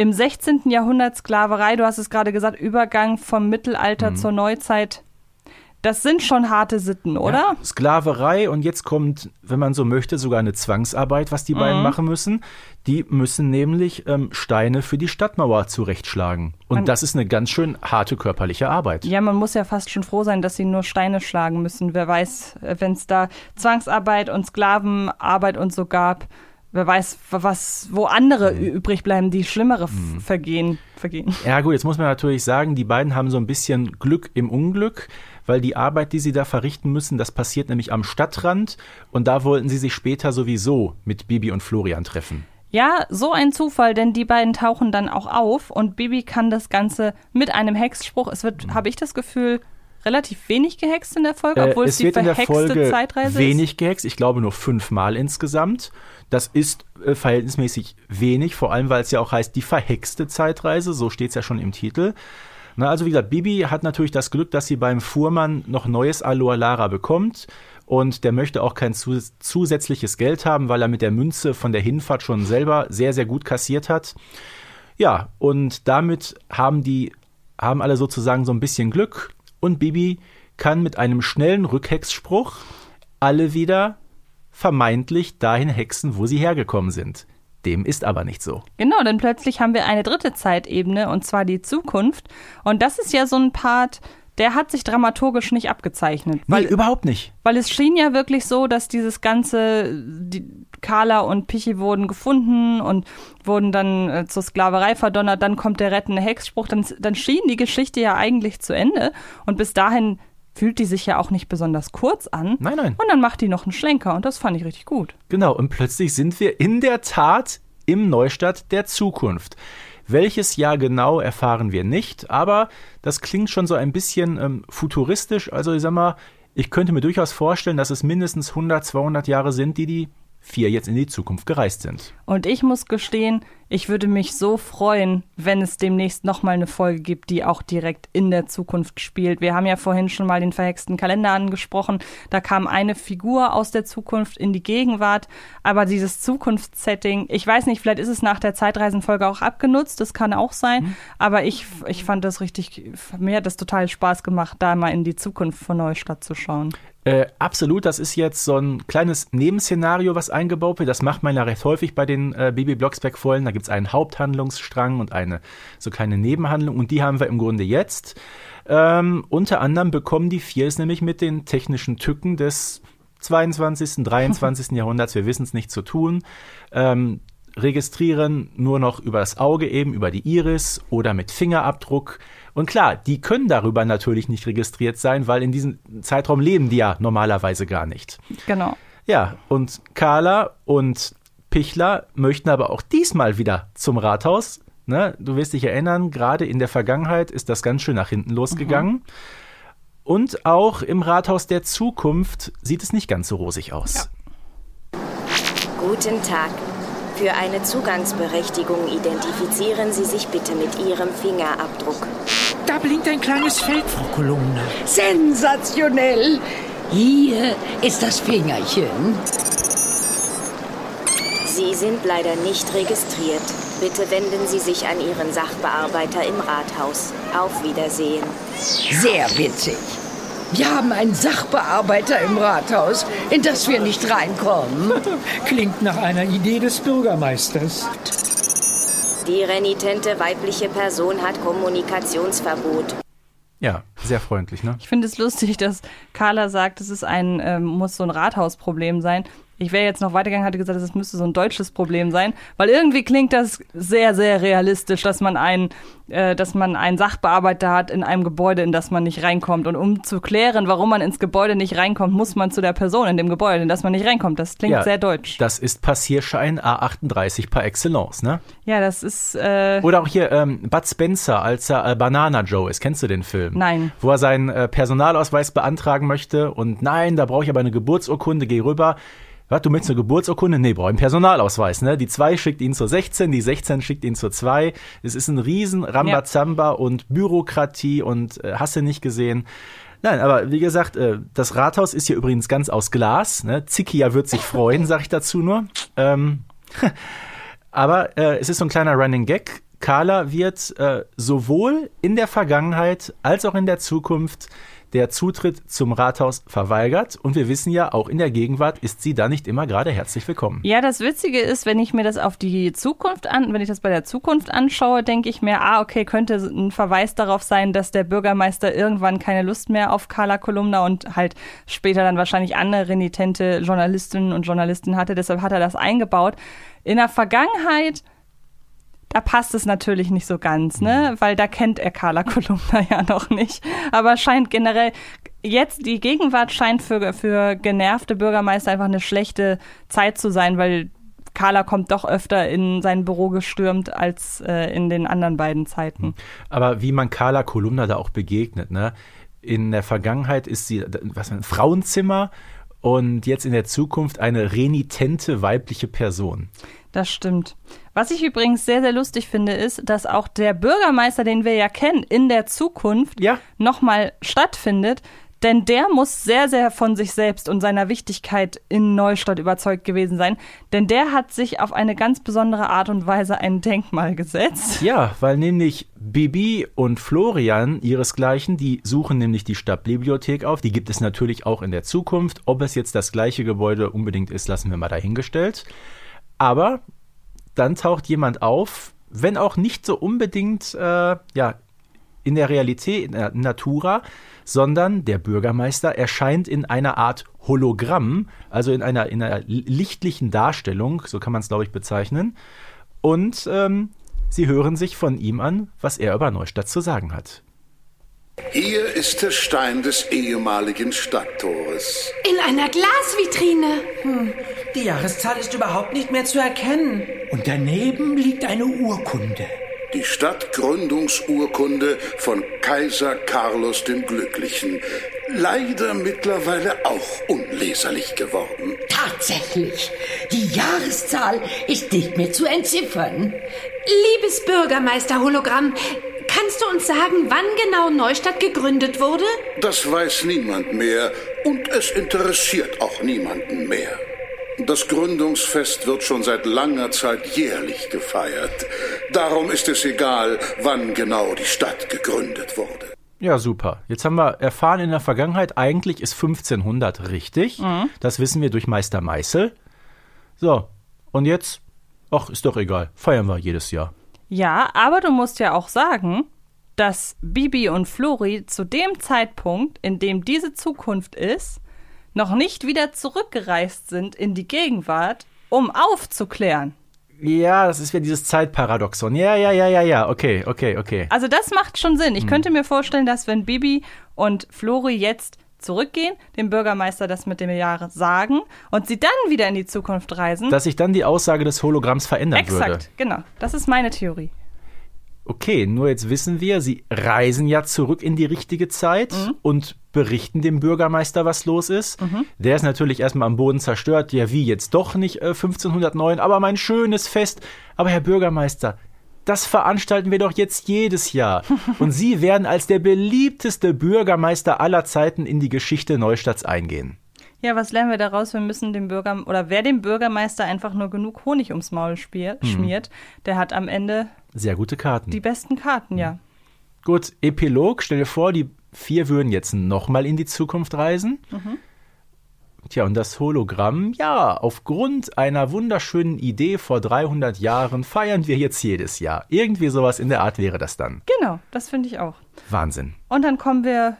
Im 16. Jahrhundert Sklaverei, du hast es gerade gesagt, Übergang vom Mittelalter Mhm. zur Neuzeit. Das sind schon harte Sitten, oder? Ja, Sklaverei und jetzt kommt, wenn man so möchte, sogar eine Zwangsarbeit, was die beiden Mhm. machen müssen. Die müssen nämlich ähm, Steine für die Stadtmauer zurechtschlagen. Und Man- das ist eine ganz schön harte körperliche Arbeit. Ja, man muss ja fast schon froh sein, dass sie nur Steine schlagen müssen. Wer weiß, wenn es da Zwangsarbeit und Sklavenarbeit und so gab, wer weiß, was, wo andere ü- übrig bleiben, die schlimmere F- Vergehen, Vergehen. Ja gut, jetzt muss man natürlich sagen, die beiden haben so ein bisschen Glück im Unglück, weil die Arbeit, die sie da verrichten müssen, das passiert nämlich am Stadtrand und da wollten sie sich später sowieso mit Bibi und Florian treffen. Ja, so ein Zufall, denn die beiden tauchen dann auch auf und Bibi kann das Ganze mit einem Hexspruch. Es wird, habe ich das Gefühl, relativ wenig gehext in der Folge, obwohl Äh, es, es die verhexte Zeitreise wenig gehext, ich glaube nur fünfmal insgesamt. Das ist äh, verhältnismäßig wenig, vor allem weil es ja auch heißt, die verhexte Zeitreise, so steht es ja schon im Titel. Na, also wie gesagt, Bibi hat natürlich das Glück, dass sie beim Fuhrmann noch neues Aloe Lara bekommt. Und der möchte auch kein zus zusätzliches Geld haben, weil er mit der Münze von der Hinfahrt schon selber sehr, sehr gut kassiert hat. Ja, und damit haben die, haben alle sozusagen so ein bisschen Glück und Bibi kann mit einem schnellen Rückhexspruch alle wieder vermeintlich dahin hexen, wo sie hergekommen sind. Dem ist aber nicht so. Genau, denn plötzlich haben wir eine dritte Zeitebene und zwar die Zukunft. Und das ist ja so ein Part, der hat sich dramaturgisch nicht abgezeichnet. Weil überhaupt nicht. Weil es schien ja wirklich so, dass dieses ganze, die Carla und Pichi wurden gefunden und wurden dann äh, zur Sklaverei verdonnert, dann kommt der rettende Hexspruch, dann, dann schien die Geschichte ja eigentlich zu Ende und bis dahin fühlt die sich ja auch nicht besonders kurz an. Nein, nein. Und dann macht die noch einen Schlenker und das fand ich richtig gut. Genau, und plötzlich sind wir in der Tat im Neustadt der Zukunft. Welches Jahr genau erfahren wir nicht, aber das klingt schon so ein bisschen ähm, futuristisch. Also ich sag mal, ich könnte mir durchaus vorstellen, dass es mindestens 100, 200 Jahre sind, die die vier jetzt in die Zukunft gereist sind. Und ich muss gestehen, ich würde mich so freuen, wenn es demnächst nochmal eine Folge gibt, die auch direkt in der Zukunft spielt. Wir haben ja vorhin schon mal den verhexten Kalender angesprochen. Da kam eine Figur aus der Zukunft in die Gegenwart. Aber dieses Zukunftssetting, ich weiß nicht, vielleicht ist es nach der Zeitreisenfolge auch abgenutzt. Das kann auch sein. Aber ich, ich fand das richtig, mir hat das total Spaß gemacht, da mal in die Zukunft von Neustadt zu schauen. Äh, absolut, das ist jetzt so ein kleines Nebenszenario, was eingebaut wird. Das macht man ja recht häufig bei den äh, Bibi Blocksberg-Folgen. Da gibt es einen Haupthandlungsstrang und eine so kleine Nebenhandlung und die haben wir im Grunde jetzt. Ähm, unter anderem bekommen die vier es nämlich mit den technischen Tücken des 22., 23. <laughs> Jahrhunderts, wir wissen es nicht zu tun, ähm, registrieren nur noch über das Auge eben, über die Iris oder mit Fingerabdruck. Und klar, die können darüber natürlich nicht registriert sein, weil in diesem Zeitraum leben die ja normalerweise gar nicht. Genau. Ja, und Carla und Pichler möchten aber auch diesmal wieder zum Rathaus. Ne? Du wirst dich erinnern, gerade in der Vergangenheit ist das ganz schön nach hinten losgegangen. Und auch im Rathaus der Zukunft sieht es nicht ganz so rosig aus. Guten Tag. Für eine Zugangsberechtigung identifizieren Sie sich bitte mit Ihrem Fingerabdruck. Da blinkt ein kleines Feld, Frau Kolumna. Sensationell. Hier ist das Fingerchen. Sie sind leider nicht registriert. Bitte wenden Sie sich an Ihren Sachbearbeiter im Rathaus. Auf Wiedersehen. Sehr witzig. Wir haben einen Sachbearbeiter im Rathaus, in das wir nicht reinkommen. <laughs> Klingt nach einer Idee des Bürgermeisters. Die renitente weibliche Person hat Kommunikationsverbot. Ja, sehr freundlich, ne? Ich finde es lustig, dass Carla sagt, es ist ein, ähm, muss so ein Rathausproblem sein. Ich wäre jetzt noch weitergegangen, hatte gesagt, es müsste so ein deutsches Problem sein, weil irgendwie klingt das sehr, sehr realistisch, dass man einen, äh, dass man einen Sachbearbeiter hat in einem Gebäude, in das man nicht reinkommt. Und um zu klären, warum man ins Gebäude nicht reinkommt, muss man zu der Person in dem Gebäude, in das man nicht reinkommt. Das klingt Ja, sehr deutsch. Das ist Passierschein A38 par excellence, ne? Ja, das ist. Äh, Oder auch hier ähm, Bud Spencer, als er äh, Banana Joe ist. Kennst du den Film? Nein. Wo er seinen äh, Personalausweis beantragen möchte und nein, da brauche ich aber eine Geburtsurkunde, geh rüber. Was, du möchtest eine Geburtsurkunde? Nee, brauche einen Personalausweis, ne? Die 2 schickt ihn zur 16, die 16 schickt ihn zur 2. Es ist ein riesen Rambazamba und Bürokratie und äh, hast du nicht gesehen. Nein, aber wie gesagt, äh, das Rathaus ist hier übrigens ganz aus Glas. Ne? Zikia wird sich freuen, sag ich dazu nur. Ähm, <laughs> aber äh, es ist so ein kleiner Running Gag. Carla wird äh, sowohl in der Vergangenheit als auch in der Zukunft der Zutritt zum Rathaus verweigert. Und wir wissen ja, auch in der Gegenwart ist sie da nicht immer gerade herzlich willkommen. Ja, das Witzige ist, wenn ich mir das auf die Zukunft an, wenn ich das bei der Zukunft anschaue, denke ich mir, ah, okay, könnte ein Verweis darauf sein, dass der Bürgermeister irgendwann keine Lust mehr auf Carla Kolumna und halt später dann wahrscheinlich andere renitente Journalistinnen und Journalisten hatte. Deshalb hat er das eingebaut. In der Vergangenheit da passt es natürlich nicht so ganz, ne? Weil da kennt er Carla <laughs> Kolumna ja noch nicht. Aber scheint generell, jetzt die Gegenwart scheint für, für genervte Bürgermeister einfach eine schlechte Zeit zu sein, weil Carla kommt doch öfter in sein Büro gestürmt als äh, in den anderen beiden Zeiten. Aber wie man Carla Kolumna da auch begegnet, ne? In der Vergangenheit ist sie was ein Frauenzimmer und jetzt in der Zukunft eine renitente weibliche Person. Das stimmt. Was ich übrigens sehr, sehr lustig finde, ist, dass auch der Bürgermeister, den wir ja kennen, in der Zukunft ja. nochmal stattfindet. Denn der muss sehr, sehr von sich selbst und seiner Wichtigkeit in Neustadt überzeugt gewesen sein. Denn der hat sich auf eine ganz besondere Art und Weise ein Denkmal gesetzt. Ja, weil nämlich Bibi und Florian ihresgleichen, die suchen nämlich die Stadtbibliothek auf. Die gibt es natürlich auch in der Zukunft. Ob es jetzt das gleiche Gebäude unbedingt ist, lassen wir mal dahingestellt. Aber dann taucht jemand auf, wenn auch nicht so unbedingt äh, ja, in der Realität, in der Natura, sondern der Bürgermeister erscheint in einer Art Hologramm, also in einer, in einer lichtlichen Darstellung, so kann man es, glaube ich, bezeichnen. Und ähm, sie hören sich von ihm an, was er über Neustadt zu sagen hat. Hier ist der Stein des ehemaligen Stadttores. In einer Glasvitrine. Hm, die Jahreszahl ist überhaupt nicht mehr zu erkennen. Und daneben liegt eine Urkunde. Die Stadtgründungsurkunde von Kaiser Carlos dem Glücklichen. Leider mittlerweile auch unleserlich geworden. Tatsächlich. Die Jahreszahl ist nicht mehr zu entziffern. Liebes Bürgermeister Hologramm, kannst du uns sagen, wann genau Neustadt gegründet wurde? Das weiß niemand mehr und es interessiert auch niemanden mehr. Das Gründungsfest wird schon seit langer Zeit jährlich gefeiert. Darum ist es egal, wann genau die Stadt gegründet wurde. Ja, super. Jetzt haben wir erfahren in der Vergangenheit, eigentlich ist 1500 richtig. Mhm. Das wissen wir durch Meister Meißel. So, und jetzt, ach, ist doch egal, feiern wir jedes Jahr. Ja, aber du musst ja auch sagen, dass Bibi und Flori zu dem Zeitpunkt, in dem diese Zukunft ist, noch nicht wieder zurückgereist sind in die Gegenwart, um aufzuklären. Ja, das ist ja dieses Zeitparadoxon. Ja, ja, ja, ja, ja. Okay, okay, okay. Also das macht schon Sinn. Ich hm. könnte mir vorstellen, dass wenn Bibi und Flori jetzt zurückgehen, dem Bürgermeister das mit dem Jahr sagen und sie dann wieder in die Zukunft reisen. Dass sich dann die Aussage des Hologramms verändern Exakt, würde. Exakt, genau. Das ist meine Theorie. Okay, nur jetzt wissen wir, sie reisen ja zurück in die richtige Zeit mhm. und berichten dem Bürgermeister, was los ist. Mhm. Der ist natürlich erstmal am Boden zerstört. Ja, wie jetzt doch nicht äh, 1509, aber mein schönes Fest. Aber Herr Bürgermeister, das veranstalten wir doch jetzt jedes Jahr. <laughs> Und Sie werden als der beliebteste Bürgermeister aller Zeiten in die Geschichte Neustadts eingehen. Ja, was lernen wir daraus? Wir müssen dem Bürger oder wer dem Bürgermeister einfach nur genug Honig ums Maul schmiert, hm. der hat am Ende sehr gute Karten. Die besten Karten, ja. Gut, Epilog, stell dir vor, die vier würden jetzt nochmal in die Zukunft reisen. Mhm. Tja, und das Hologramm, ja, aufgrund einer wunderschönen Idee vor 300 Jahren feiern wir jetzt jedes Jahr. Irgendwie sowas in der Art wäre das dann. Genau, das finde ich auch. Wahnsinn. Und dann kommen wir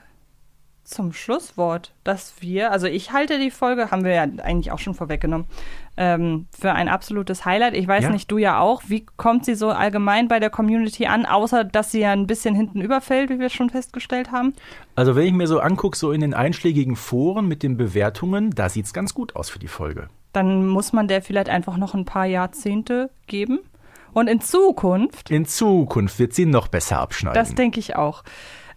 zum Schlusswort, dass wir, also ich halte die Folge, haben wir ja eigentlich auch schon vorweggenommen, ähm, für ein absolutes Highlight. Ich weiß Ja. nicht, du ja auch. Wie kommt sie so allgemein bei der Community an, außer dass sie ja ein bisschen hinten überfällt, wie wir schon festgestellt haben? Also wenn ich mir so angucke, so in den einschlägigen Foren mit den Bewertungen, da sieht's ganz gut aus für die Folge. Dann muss man der vielleicht einfach noch ein paar Jahrzehnte geben. Und in Zukunft In Zukunft wird sie noch besser abschneiden. Das denke ich auch.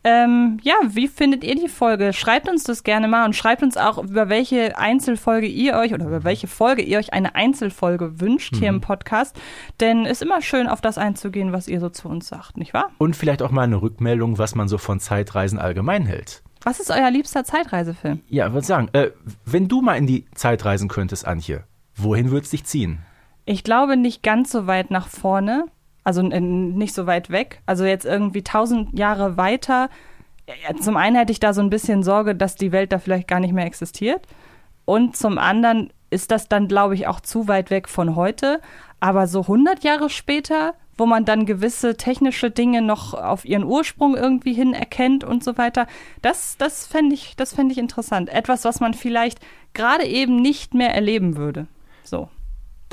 Ähm, ja, wie findet ihr die Folge? Schreibt uns das gerne mal und schreibt uns auch, über welche Einzelfolge ihr euch oder über welche Folge ihr euch eine Einzelfolge wünscht hier Mhm. im Podcast. Denn es ist immer schön, auf das einzugehen, was ihr so zu uns sagt, nicht wahr? Und vielleicht auch mal eine Rückmeldung, was man so von Zeitreisen allgemein hält. Was ist euer liebster Zeitreisefilm? Ja, ich würde sagen, äh, wenn du mal in die Zeit reisen könntest, Antje, wohin würdest dich ziehen? Ich glaube nicht ganz so weit nach vorne, also äh, nicht so weit weg. Also jetzt irgendwie tausend Jahre weiter. Zum einen hätte ich da so ein bisschen Sorge, dass die Welt da vielleicht gar nicht mehr existiert. Und zum anderen ist das dann, glaube ich, auch zu weit weg von heute. Aber so 100 Jahre später, wo man dann gewisse technische Dinge noch auf ihren Ursprung irgendwie hin erkennt und so weiter, das, das fände ich, das fänd ich interessant. Etwas, was man vielleicht gerade eben nicht mehr erleben würde. So.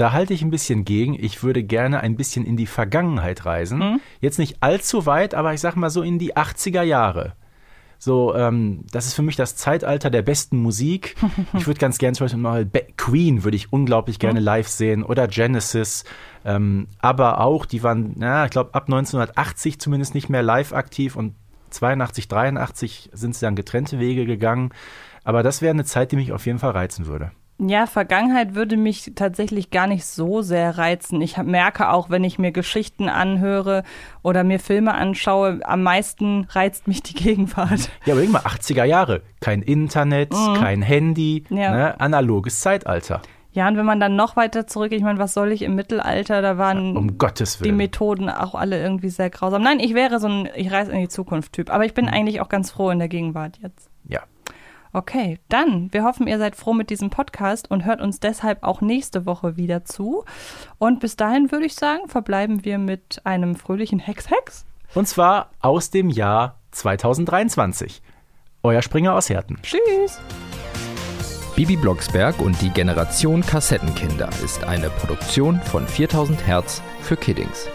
Da halte ich ein bisschen gegen. Ich würde gerne ein bisschen in die Vergangenheit reisen. Mhm. Jetzt nicht allzu weit, aber ich sag mal so in die 80er Jahre. So, ähm, das ist für mich das Zeitalter der besten Musik. <laughs> Ich würde ganz gerne zum Beispiel mal Be Queen würde ich unglaublich gerne live sehen oder Genesis. Ähm, aber auch, die waren, na, ich glaube, ab 1980 zumindest nicht mehr live aktiv und 82, 83 sind sie dann getrennte Wege gegangen. Aber das wäre eine Zeit, die mich auf jeden Fall reizen würde. Ja, Vergangenheit würde mich tatsächlich gar nicht so sehr reizen. Ich merke auch, wenn ich mir Geschichten anhöre oder mir Filme anschaue, am meisten reizt mich die <laughs> Gegenwart. Ja, überleg mal, 80er Jahre. Kein Internet, Mhm. kein Handy, Ja. ne, analoges Zeitalter. Ja, und wenn man dann noch weiter zurück, ich meine, was soll ich im Mittelalter? Da waren Um die. Methoden auch alle irgendwie sehr grausam. Nein, ich wäre so ein Ich reise in die Zukunft-Typ. Aber ich bin eigentlich auch ganz froh in der Gegenwart jetzt. Ja. Okay, dann, wir hoffen, ihr seid froh mit diesem Podcast und hört uns deshalb auch nächste Woche wieder zu. Und bis dahin würde ich sagen, verbleiben wir mit einem fröhlichen Hex-Hex. Und zwar aus dem Jahr 2023. Euer Springer aus Herten. Tschüss. Bibi Blocksberg und die Generation Kassettenkinder ist eine Produktion von 4000 Hertz für Kiddings.